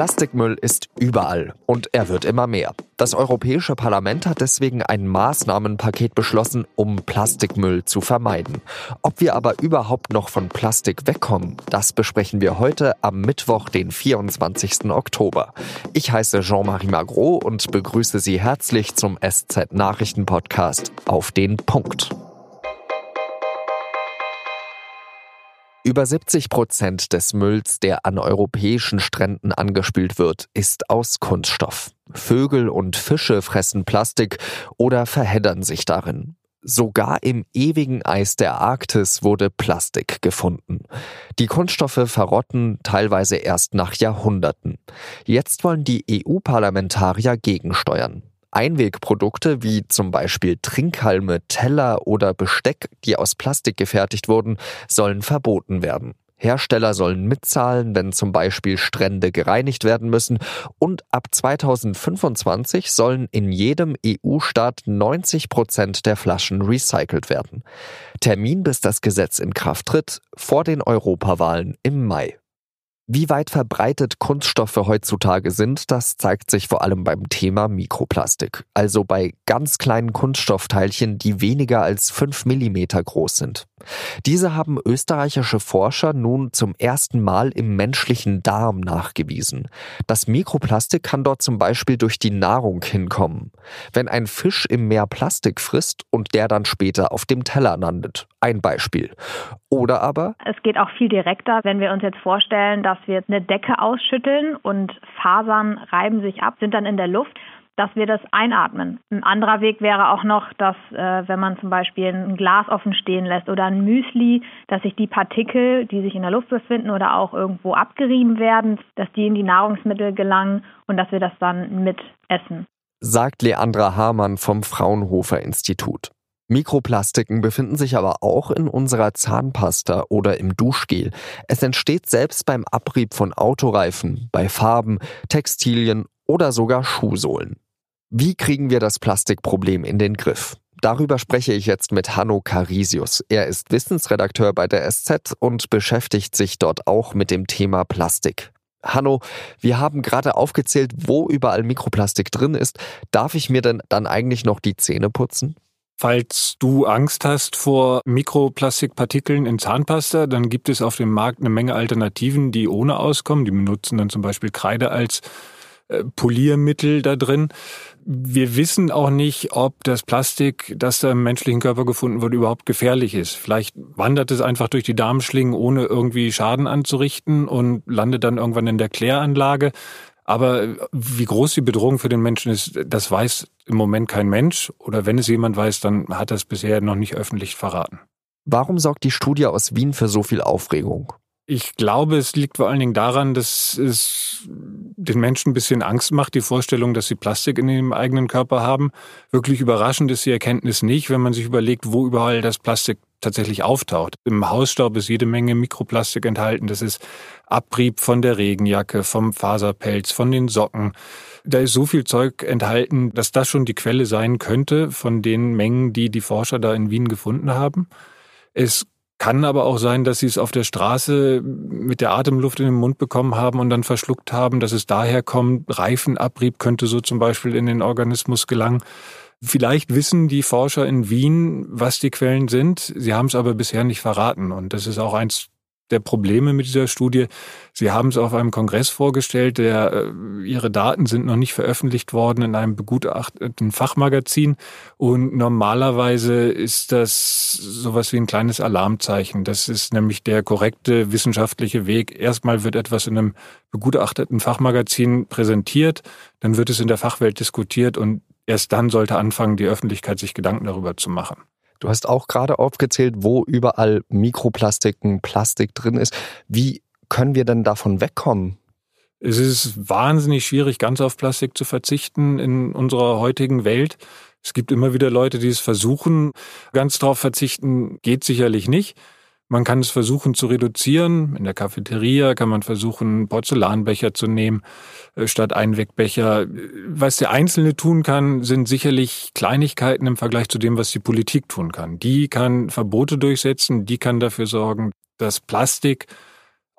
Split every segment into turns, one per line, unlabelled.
Plastikmüll ist überall und er wird immer mehr. Das Europäische Parlament hat deswegen ein Maßnahmenpaket beschlossen, um Plastikmüll zu vermeiden. Ob wir aber überhaupt noch von Plastik wegkommen, das besprechen wir heute am Mittwoch, den 24. Oktober. Ich heiße Jean-Marie Magro und begrüße Sie herzlich zum SZ Nachrichten Podcast auf den Punkt. Über 70 Prozent des Mülls, der an europäischen Stränden angespült wird, ist aus Kunststoff. Vögel und Fische fressen Plastik oder verheddern sich darin. Sogar im ewigen Eis der Arktis wurde Plastik gefunden. Die Kunststoffe verrotten teilweise erst nach Jahrhunderten. Jetzt wollen die EU-Parlamentarier gegensteuern. Einwegprodukte wie zum Beispiel Trinkhalme, Teller oder Besteck, die aus Plastik gefertigt wurden, sollen verboten werden. Hersteller sollen mitzahlen, wenn zum Beispiel Strände gereinigt werden müssen und ab 2025 sollen in jedem EU-Staat 90 Prozent der Flaschen recycelt werden. Termin, bis das Gesetz in Kraft tritt, vor den Europawahlen im Mai. Wie weit verbreitet Kunststoffe heutzutage sind, das zeigt sich vor allem beim Thema Mikroplastik, also bei ganz kleinen Kunststoffteilchen, die weniger als fünf Millimeter groß sind. Diese haben österreichische Forscher nun zum ersten Mal im menschlichen Darm nachgewiesen. Das Mikroplastik kann dort zum Beispiel durch die Nahrung hinkommen. Wenn ein Fisch im Meer Plastik frisst und der dann später auf dem Teller landet. Ein Beispiel. Oder aber?
Es geht auch viel direkter, wenn wir uns jetzt vorstellen, dass wir eine Decke ausschütteln und Fasern reiben sich ab, sind dann in der Luft dass wir das einatmen. Ein anderer Weg wäre auch noch, dass äh, wenn man zum Beispiel ein Glas offen stehen lässt oder ein Müsli, dass sich die Partikel, die sich in der Luft befinden oder auch irgendwo abgerieben werden, dass die in die Nahrungsmittel gelangen und dass wir das dann mit essen.
Sagt Leandra Hamann vom Fraunhofer Institut. Mikroplastiken befinden sich aber auch in unserer Zahnpasta oder im Duschgel. Es entsteht selbst beim Abrieb von Autoreifen, bei Farben, Textilien oder sogar Schuhsohlen. Wie kriegen wir das Plastikproblem in den Griff? Darüber spreche ich jetzt mit Hanno Carisius. Er ist Wissensredakteur bei der SZ und beschäftigt sich dort auch mit dem Thema Plastik. Hanno, wir haben gerade aufgezählt, wo überall Mikroplastik drin ist. Darf ich mir denn dann eigentlich noch die Zähne putzen?
Falls du Angst hast vor Mikroplastikpartikeln in Zahnpasta, dann gibt es auf dem Markt eine Menge Alternativen, die ohne auskommen. Die benutzen dann zum Beispiel Kreide als Poliermittel da drin. Wir wissen auch nicht, ob das Plastik, das da im menschlichen Körper gefunden wurde, überhaupt gefährlich ist. Vielleicht wandert es einfach durch die Darmschlingen, ohne irgendwie Schaden anzurichten und landet dann irgendwann in der Kläranlage. Aber wie groß die Bedrohung für den Menschen ist, das weiß im Moment kein Mensch. Oder wenn es jemand weiß, dann hat er es bisher noch nicht öffentlich verraten.
Warum sorgt die Studie aus Wien für so viel Aufregung?
Ich glaube, es liegt vor allen Dingen daran, dass es den Menschen ein bisschen Angst macht, die Vorstellung, dass sie Plastik in ihrem eigenen Körper haben. Wirklich überraschend ist die Erkenntnis nicht, wenn man sich überlegt, wo überall das Plastik tatsächlich auftaucht. Im Hausstaub ist jede Menge Mikroplastik enthalten. Das ist Abrieb von der Regenjacke, vom Faserpelz, von den Socken. Da ist so viel Zeug enthalten, dass das schon die Quelle sein könnte von den Mengen, die die Forscher da in Wien gefunden haben. Es kann aber auch sein, dass sie es auf der Straße mit der Atemluft in den Mund bekommen haben und dann verschluckt haben, dass es daher kommt. Reifenabrieb könnte so zum Beispiel in den Organismus gelangen. Vielleicht wissen die Forscher in Wien, was die Quellen sind. Sie haben es aber bisher nicht verraten. Und das ist auch eins der Probleme mit dieser Studie. Sie haben es auf einem Kongress vorgestellt, der, äh, ihre Daten sind noch nicht veröffentlicht worden in einem begutachteten Fachmagazin. Und normalerweise ist das sowas wie ein kleines Alarmzeichen. Das ist nämlich der korrekte wissenschaftliche Weg. Erstmal wird etwas in einem begutachteten Fachmagazin präsentiert, dann wird es in der Fachwelt diskutiert und erst dann sollte anfangen, die Öffentlichkeit sich Gedanken darüber zu machen.
Du hast auch gerade aufgezählt, wo überall Mikroplastiken, Plastik drin ist. Wie können wir denn davon wegkommen?
Es ist wahnsinnig schwierig, ganz auf Plastik zu verzichten in unserer heutigen Welt. Es gibt immer wieder Leute, die es versuchen. Ganz darauf verzichten geht sicherlich nicht. Man kann es versuchen zu reduzieren. In der Cafeteria kann man versuchen, Porzellanbecher zu nehmen äh, statt Einwegbecher. Was der Einzelne tun kann, sind sicherlich Kleinigkeiten im Vergleich zu dem, was die Politik tun kann. Die kann Verbote durchsetzen, die kann dafür sorgen, dass Plastik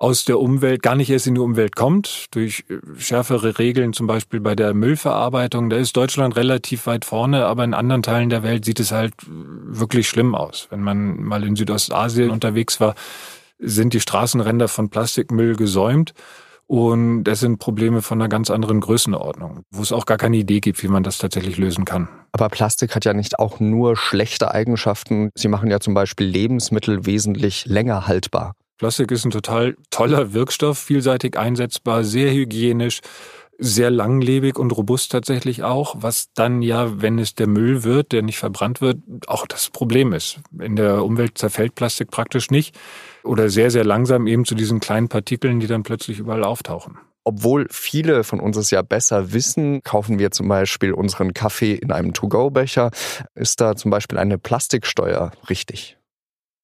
aus der Umwelt gar nicht erst in die Umwelt kommt, durch äh, schärfere Regeln zum Beispiel bei der Müllverarbeitung. Da ist Deutschland relativ weit vorne, aber in anderen Teilen der Welt sieht es halt wirklich schlimm aus. Wenn man mal in Südostasien unterwegs war, sind die Straßenränder von Plastikmüll gesäumt. Und das sind Probleme von einer ganz anderen Größenordnung, wo es auch gar keine Idee gibt, wie man das tatsächlich lösen kann.
Aber Plastik hat ja nicht auch nur schlechte Eigenschaften. Sie machen ja zum Beispiel Lebensmittel wesentlich länger haltbar.
Plastik ist ein total toller Wirkstoff, vielseitig einsetzbar, sehr hygienisch, sehr langlebig und robust tatsächlich auch, was dann ja, wenn es der Müll wird, der nicht verbrannt wird, auch das Problem ist. In der Umwelt zerfällt Plastik praktisch nicht oder sehr, sehr langsam eben zu diesen kleinen Partikeln, die dann plötzlich überall auftauchen.
Obwohl viele von uns es ja besser wissen, kaufen wir zum Beispiel unseren Kaffee in einem To-Go-Becher. Ist da zum Beispiel eine Plastiksteuer richtig?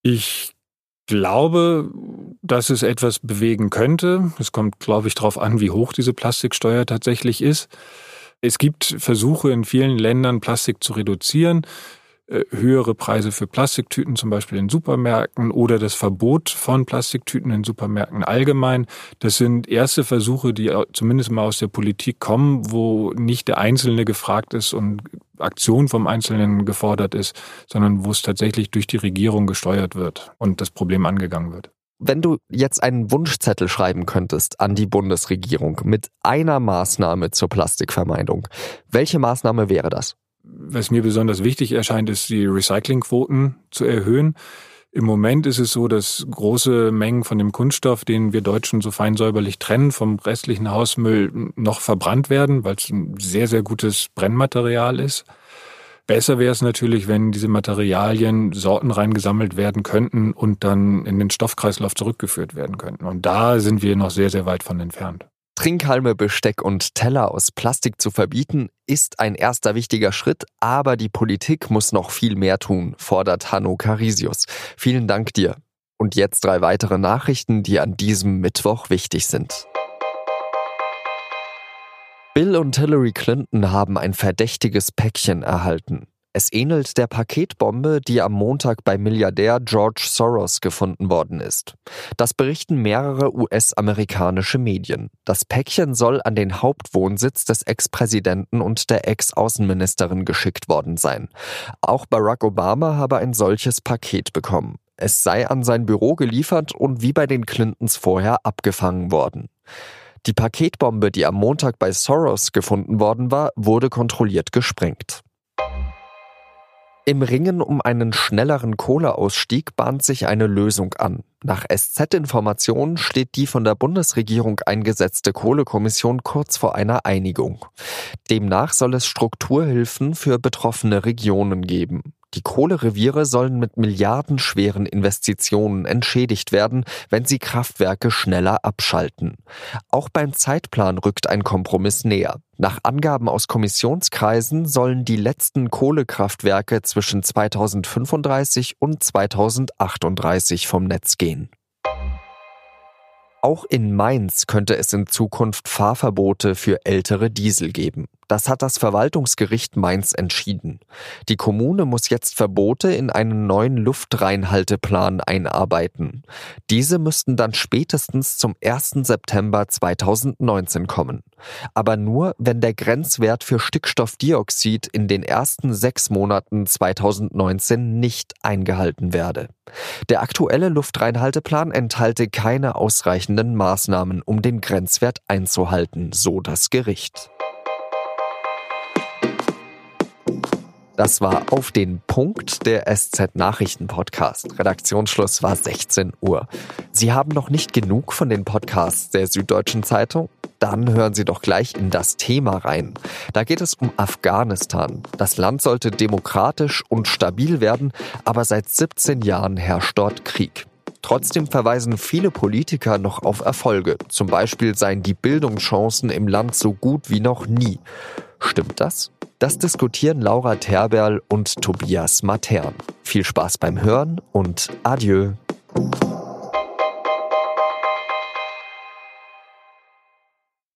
Ich glaube, dass es etwas bewegen könnte. Es kommt, glaube ich, darauf an, wie hoch diese Plastiksteuer tatsächlich ist. Es gibt Versuche in vielen Ländern, Plastik zu reduzieren. Äh, höhere Preise für Plastiktüten, zum Beispiel in Supermärkten oder das Verbot von Plastiktüten in Supermärkten allgemein. Das sind erste Versuche, die zumindest mal aus der Politik kommen, wo nicht der Einzelne gefragt ist und Aktion vom Einzelnen gefordert ist, sondern wo es tatsächlich durch die Regierung gesteuert wird und das Problem angegangen wird.
Wenn du jetzt einen Wunschzettel schreiben könntest an die Bundesregierung mit einer Maßnahme zur Plastikvermeidung, welche Maßnahme wäre das?
was mir besonders wichtig erscheint, ist die Recyclingquoten zu erhöhen. Im Moment ist es so, dass große Mengen von dem Kunststoff, den wir Deutschen so fein säuberlich trennen, vom restlichen Hausmüll noch verbrannt werden, weil es ein sehr, sehr gutes Brennmaterial ist. Besser wäre es natürlich, wenn diese Materialien sortenrein gesammelt werden könnten und dann in den Stoffkreislauf zurückgeführt werden könnten. Und da sind wir noch sehr, sehr weit von entfernt.
Trinkhalme, Besteck und Teller aus Plastik zu verbieten, ist ein erster wichtiger Schritt, aber die Politik muss noch viel mehr tun, fordert Hanno Carisius. Vielen Dank dir. Und jetzt drei weitere Nachrichten, die an diesem Mittwoch wichtig sind. Bill und Hillary Clinton haben ein verdächtiges Päckchen erhalten. Es ähnelt der Paketbombe, die am Montag bei Milliardär George Soros gefunden worden ist. Das berichten mehrere US-amerikanische Medien. Das Päckchen soll an den Hauptwohnsitz des Ex-Präsidenten und der Ex-Außenministerin geschickt worden sein. Auch Barack Obama habe ein solches Paket bekommen. Es sei an sein Büro geliefert und wie bei den Clintons vorher abgefangen worden. Die Paketbombe, die am Montag bei Soros gefunden worden war, wurde kontrolliert gesprengt. Im Ringen um einen schnelleren Kohleausstieg bahnt sich eine Lösung an. Nach SZ-Informationen steht die von der Bundesregierung eingesetzte Kohlekommission kurz vor einer Einigung. Demnach soll es Strukturhilfen für betroffene Regionen geben. Die Kohlereviere sollen mit milliardenschweren Investitionen entschädigt werden, wenn sie Kraftwerke schneller abschalten. Auch beim Zeitplan rückt ein Kompromiss näher. Nach Angaben aus Kommissionskreisen sollen die letzten Kohlekraftwerke zwischen 2035 und 2038 vom Netz gehen. Auch in Mainz könnte es in Zukunft Fahrverbote für ältere Diesel geben. Das hat das Verwaltungsgericht Mainz entschieden. Die Kommune muss jetzt Verbote in einen neuen Luftreinhalteplan einarbeiten. Diese müssten dann spätestens zum 1. September 2019 kommen. Aber nur, wenn der Grenzwert für Stickstoffdioxid in den ersten sechs Monaten 2019 nicht eingehalten werde. Der aktuelle Luftreinhalteplan enthalte keine ausreichenden Maßnahmen, um den Grenzwert einzuhalten, so das Gericht. Das war auf den Punkt der SZ Nachrichten Podcast. Redaktionsschluss war 16 Uhr. Sie haben noch nicht genug von den Podcasts der Süddeutschen Zeitung? Dann hören Sie doch gleich in das Thema rein. Da geht es um Afghanistan. Das Land sollte demokratisch und stabil werden, aber seit 17 Jahren herrscht dort Krieg. Trotzdem verweisen viele Politiker noch auf Erfolge. Zum Beispiel seien die Bildungschancen im Land so gut wie noch nie. Stimmt das? Das diskutieren Laura Terberl und Tobias Matern. Viel Spaß beim Hören und adieu.